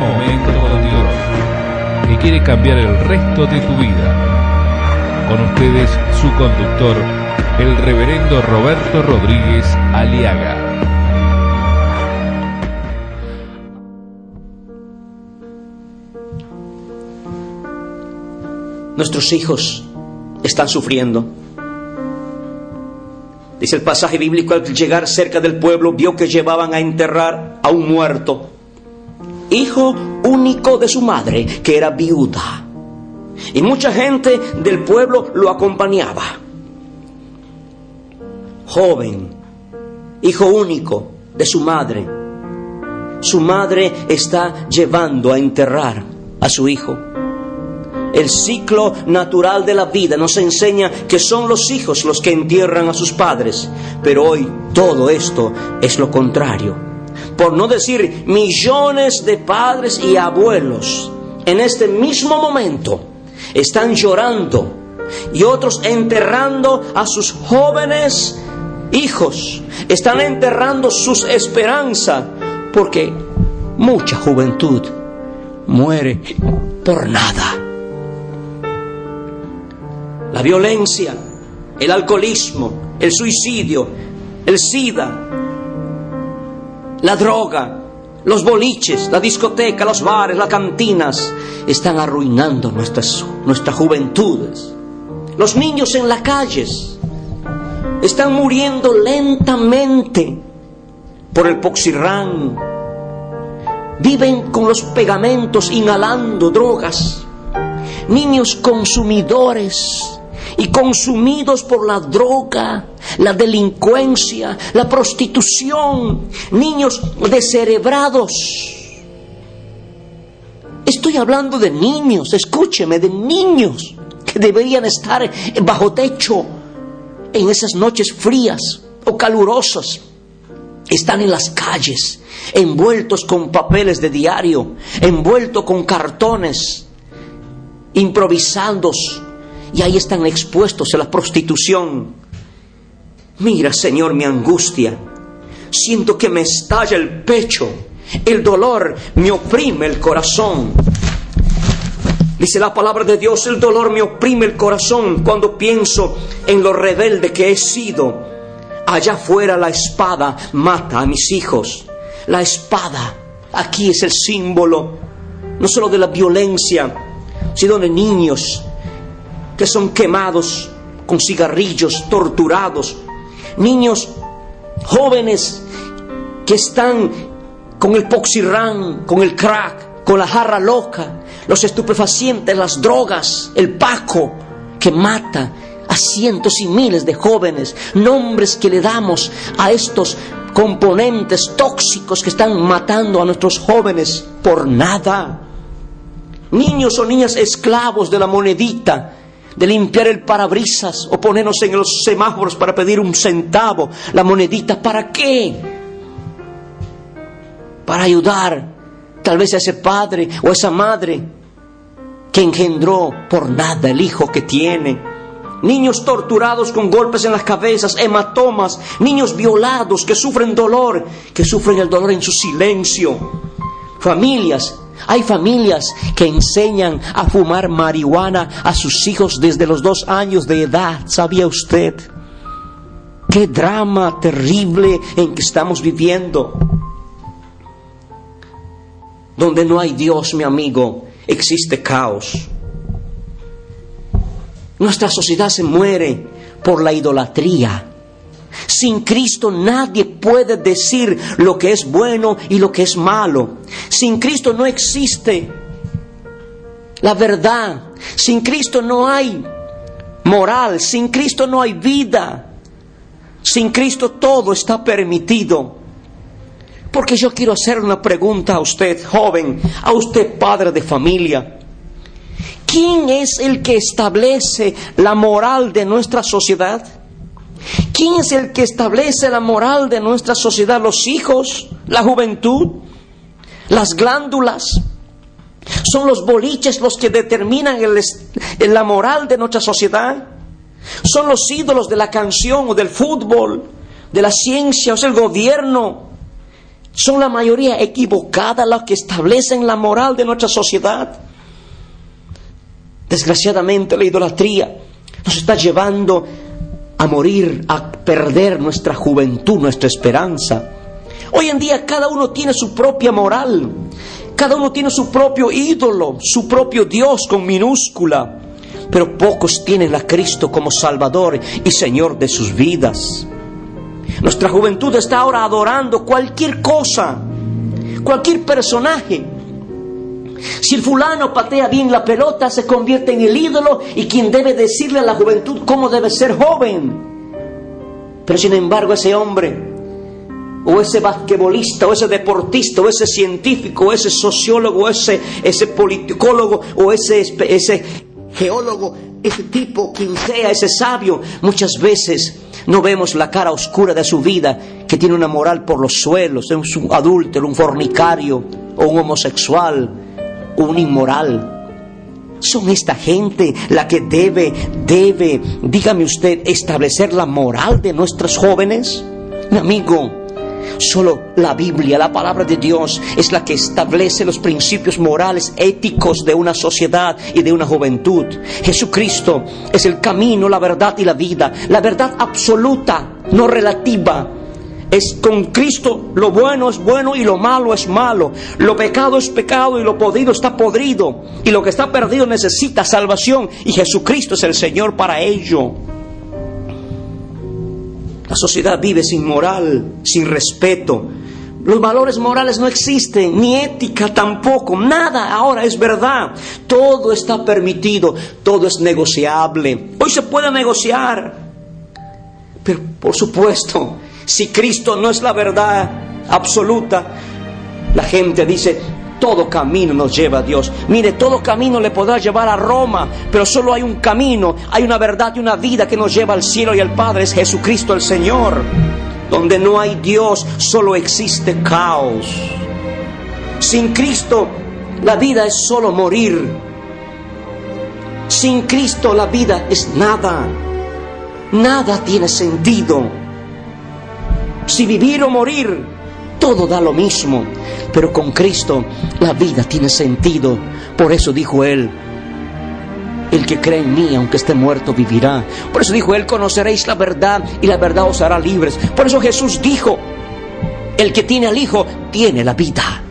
momento con Dios, que quiere cambiar el resto de tu vida. Con ustedes, su conductor, el reverendo Roberto Rodríguez Aliaga. Nuestros hijos están sufriendo. Dice el pasaje bíblico, al llegar cerca del pueblo, vio que llevaban a enterrar a un muerto, hijo único de su madre, que era viuda. Y mucha gente del pueblo lo acompañaba. Joven, hijo único de su madre. Su madre está llevando a enterrar a su hijo. El ciclo natural de la vida nos enseña que son los hijos los que entierran a sus padres, pero hoy todo esto es lo contrario. Por no decir millones de padres y abuelos en este mismo momento están llorando y otros enterrando a sus jóvenes hijos, están enterrando sus esperanzas, porque mucha juventud muere por nada. La violencia, el alcoholismo, el suicidio, el SIDA, la droga, los boliches, la discoteca, los bares, las cantinas, están arruinando nuestras, nuestras juventudes. Los niños en las calles están muriendo lentamente por el poxirrán. Viven con los pegamentos inhalando drogas. Niños consumidores y consumidos por la droga, la delincuencia, la prostitución, niños descerebrados. Estoy hablando de niños, escúcheme, de niños que deberían estar bajo techo en esas noches frías o calurosas. Están en las calles, envueltos con papeles de diario, envueltos con cartones, improvisando y ahí están expuestos a la prostitución. Mira, Señor, mi angustia. Siento que me estalla el pecho. El dolor me oprime el corazón. Dice la palabra de Dios, el dolor me oprime el corazón cuando pienso en lo rebelde que he sido. Allá afuera la espada mata a mis hijos. La espada aquí es el símbolo no solo de la violencia, sino de niños que son quemados con cigarrillos, torturados, niños jóvenes que están con el poxirrán, con el crack, con la jarra loca, los estupefacientes, las drogas, el paco que mata a cientos y miles de jóvenes, nombres que le damos a estos componentes tóxicos que están matando a nuestros jóvenes por nada. Niños o niñas esclavos de la monedita, de limpiar el parabrisas o ponernos en los semáforos para pedir un centavo, la monedita, ¿para qué? Para ayudar tal vez a ese padre o a esa madre que engendró por nada el hijo que tiene. Niños torturados con golpes en las cabezas, hematomas, niños violados que sufren dolor, que sufren el dolor en su silencio. Familias hay familias que enseñan a fumar marihuana a sus hijos desde los dos años de edad. ¿Sabía usted? Qué drama terrible en que estamos viviendo. Donde no hay Dios, mi amigo, existe caos. Nuestra sociedad se muere por la idolatría. Sin Cristo nadie puede decir lo que es bueno y lo que es malo. Sin Cristo no existe la verdad. Sin Cristo no hay moral. Sin Cristo no hay vida. Sin Cristo todo está permitido. Porque yo quiero hacer una pregunta a usted, joven, a usted, padre de familia. ¿Quién es el que establece la moral de nuestra sociedad? ¿Quién es el que establece la moral de nuestra sociedad? ¿Los hijos? ¿La juventud? ¿Las glándulas? ¿Son los boliches los que determinan la moral de nuestra sociedad? ¿Son los ídolos de la canción o del fútbol, de la ciencia o es el gobierno? Son la mayoría equivocada las que establecen la moral de nuestra sociedad. Desgraciadamente la idolatría nos está llevando a morir, a perder nuestra juventud, nuestra esperanza. Hoy en día cada uno tiene su propia moral, cada uno tiene su propio ídolo, su propio Dios con minúscula, pero pocos tienen a Cristo como Salvador y Señor de sus vidas. Nuestra juventud está ahora adorando cualquier cosa, cualquier personaje. Si el fulano patea bien la pelota, se convierte en el ídolo y quien debe decirle a la juventud cómo debe ser joven. Pero sin embargo ese hombre, o ese basquetbolista, o ese deportista, o ese científico, o ese sociólogo, o ese, ese politicólogo, o ese, ese geólogo, ese tipo, quien sea, ese sabio, muchas veces no vemos la cara oscura de su vida, que tiene una moral por los suelos, es un adúltero, un fornicario, o un homosexual, un inmoral. Son esta gente la que debe, debe, dígame usted, establecer la moral de nuestros jóvenes. Mi amigo, Solo la Biblia, la palabra de Dios, es la que establece los principios morales, éticos de una sociedad y de una juventud. Jesucristo es el camino, la verdad y la vida. La verdad absoluta, no relativa. Es con Cristo lo bueno es bueno y lo malo es malo. Lo pecado es pecado y lo podrido está podrido. Y lo que está perdido necesita salvación. Y Jesucristo es el Señor para ello. La sociedad vive sin moral, sin respeto. Los valores morales no existen, ni ética tampoco, nada ahora es verdad. Todo está permitido, todo es negociable. Hoy se puede negociar. Pero por supuesto, si Cristo no es la verdad absoluta, la gente dice, todo camino nos lleva a Dios. Mire, todo camino le podrá llevar a Roma, pero solo hay un camino, hay una verdad y una vida que nos lleva al cielo y al Padre, es Jesucristo el Señor. Donde no hay Dios, solo existe caos. Sin Cristo, la vida es solo morir. Sin Cristo, la vida es nada. Nada tiene sentido. Si vivir o morir, todo da lo mismo. Pero con Cristo la vida tiene sentido. Por eso dijo Él, el que cree en mí, aunque esté muerto, vivirá. Por eso dijo Él, conoceréis la verdad y la verdad os hará libres. Por eso Jesús dijo, el que tiene al Hijo tiene la vida.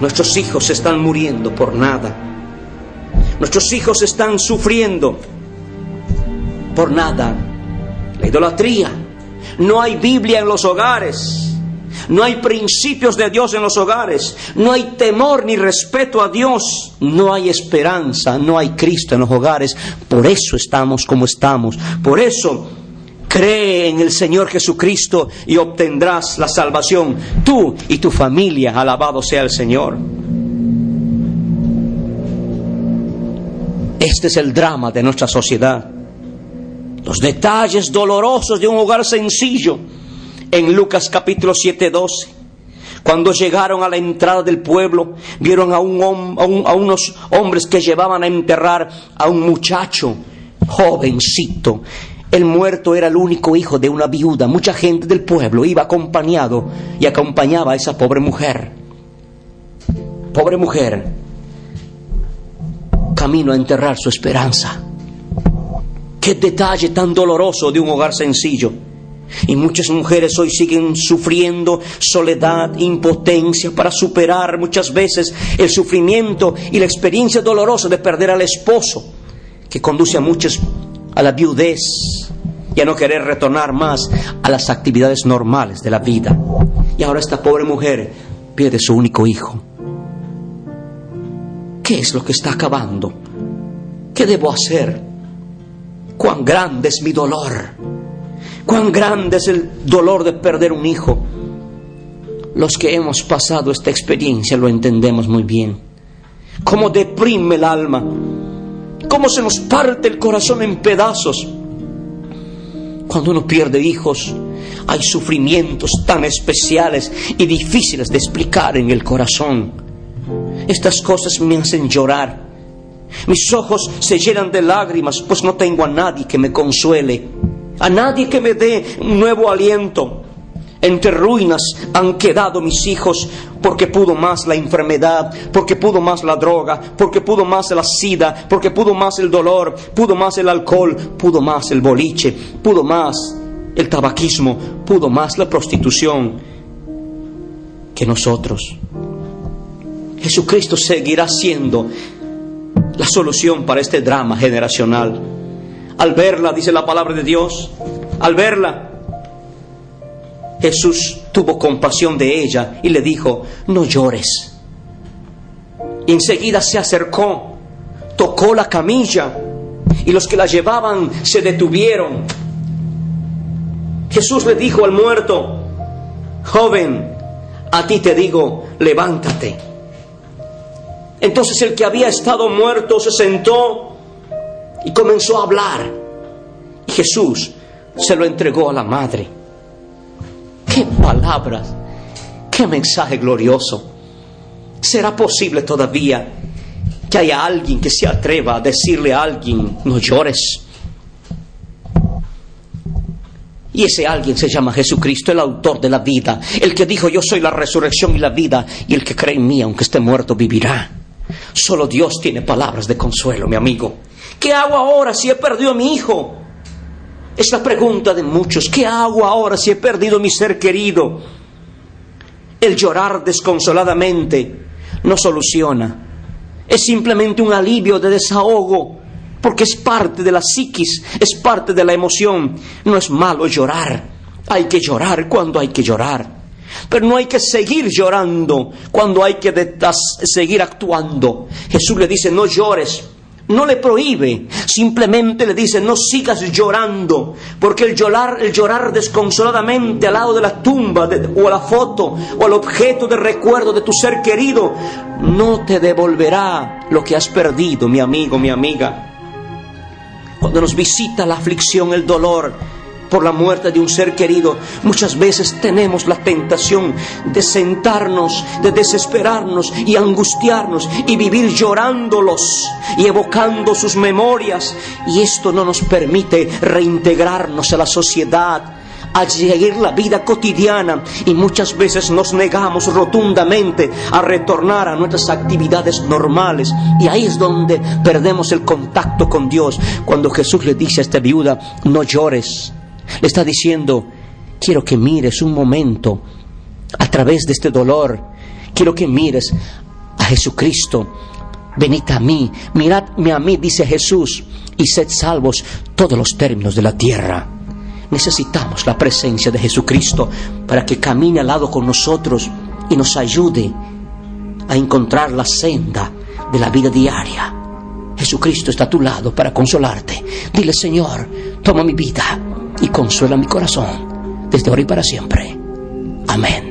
Nuestros hijos están muriendo por nada. Nuestros hijos están sufriendo por nada. La idolatría. No hay Biblia en los hogares. No hay principios de Dios en los hogares. No hay temor ni respeto a Dios. No hay esperanza. No hay Cristo en los hogares. Por eso estamos como estamos. Por eso cree en el Señor Jesucristo y obtendrás la salvación. Tú y tu familia. Alabado sea el Señor. Este es el drama de nuestra sociedad. Los detalles dolorosos de un hogar sencillo en Lucas capítulo 7, 12. Cuando llegaron a la entrada del pueblo, vieron a, un, a, unos hombres que llevaban a enterrar a un muchacho jovencito. El muerto era el único hijo de una viuda. Mucha gente del pueblo iba acompañado y acompañaba a esa pobre mujer. Pobre mujer, camino a enterrar su esperanza. Qué detalle tan doloroso de un hogar sencillo. Y muchas mujeres hoy siguen sufriendo soledad, impotencia para superar muchas veces el sufrimiento y la experiencia dolorosa de perder al esposo, que conduce a muchas a la viudez y a no querer retornar más a las actividades normales de la vida. Y ahora esta pobre mujer pierde su único hijo. ¿Qué es lo que está acabando? ¿Qué debo hacer? ¿Cuán grande es mi dolor? cuán grande es el dolor de perder un hijo. Los que hemos pasado esta experiencia lo entendemos muy bien. Cómo deprime el alma, cómo se nos parte el corazón en pedazos. Cuando uno pierde hijos, hay sufrimientos tan especiales y difíciles de explicar en el corazón. Estas cosas me hacen llorar. Mis ojos se llenan de lágrimas, pues no tengo a nadie que me consuele a nadie que me dé un nuevo aliento. Entre ruinas han quedado mis hijos porque pudo más la enfermedad, porque pudo más la droga, porque pudo más la sida, porque pudo más el dolor, pudo más el alcohol, pudo más el boliche, pudo más el tabaquismo, pudo más la prostitución que nosotros. Jesucristo seguirá siendo la solución para este drama generacional. Al verla, dice la palabra de Dios, al verla, Jesús tuvo compasión de ella y le dijo, no llores. Y enseguida se acercó, tocó la camilla y los que la llevaban se detuvieron. Jesús le dijo al muerto, joven, a ti te digo, levántate. Entonces el que había estado muerto se sentó y comenzó a hablar. Y Jesús se lo entregó a la madre. Qué palabras, qué mensaje glorioso. ¿Será posible todavía que haya alguien que se atreva a decirle a alguien, no llores? Y ese alguien se llama Jesucristo, el autor de la vida, el que dijo, yo soy la resurrección y la vida, y el que cree en mí, aunque esté muerto, vivirá. Solo Dios tiene palabras de consuelo, mi amigo. ¿Qué hago ahora si he perdido a mi hijo? Es la pregunta de muchos. ¿Qué hago ahora si he perdido mi ser querido? El llorar desconsoladamente no soluciona. Es simplemente un alivio de desahogo, porque es parte de la psiquis, es parte de la emoción. No es malo llorar. Hay que llorar cuando hay que llorar. Pero no hay que seguir llorando cuando hay que seguir actuando. Jesús le dice, no llores no le prohíbe, simplemente le dice, no sigas llorando, porque el llorar, el llorar desconsoladamente al lado de la tumba o a la foto o al objeto de recuerdo de tu ser querido, no te devolverá lo que has perdido, mi amigo, mi amiga. Cuando nos visita la aflicción, el dolor, por la muerte de un ser querido, muchas veces tenemos la tentación de sentarnos, de desesperarnos y angustiarnos y vivir llorándolos y evocando sus memorias. Y esto no nos permite reintegrarnos a la sociedad, a seguir la vida cotidiana y muchas veces nos negamos rotundamente a retornar a nuestras actividades normales y ahí es donde perdemos el contacto con Dios cuando Jesús le dice a esta viuda no llores le está diciendo, quiero que mires un momento a través de este dolor. Quiero que mires a Jesucristo. Venid a mí, miradme a mí, dice Jesús, y sed salvos todos los términos de la tierra. Necesitamos la presencia de Jesucristo para que camine al lado con nosotros y nos ayude a encontrar la senda de la vida diaria. Jesucristo está a tu lado para consolarte. Dile, Señor, toma mi vida y consuela mi corazón desde ahora y para siempre. Amén.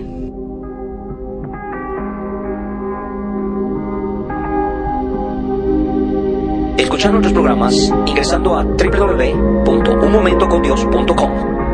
Escuchar nuestros programas ingresando a www.unmomentocondios.com.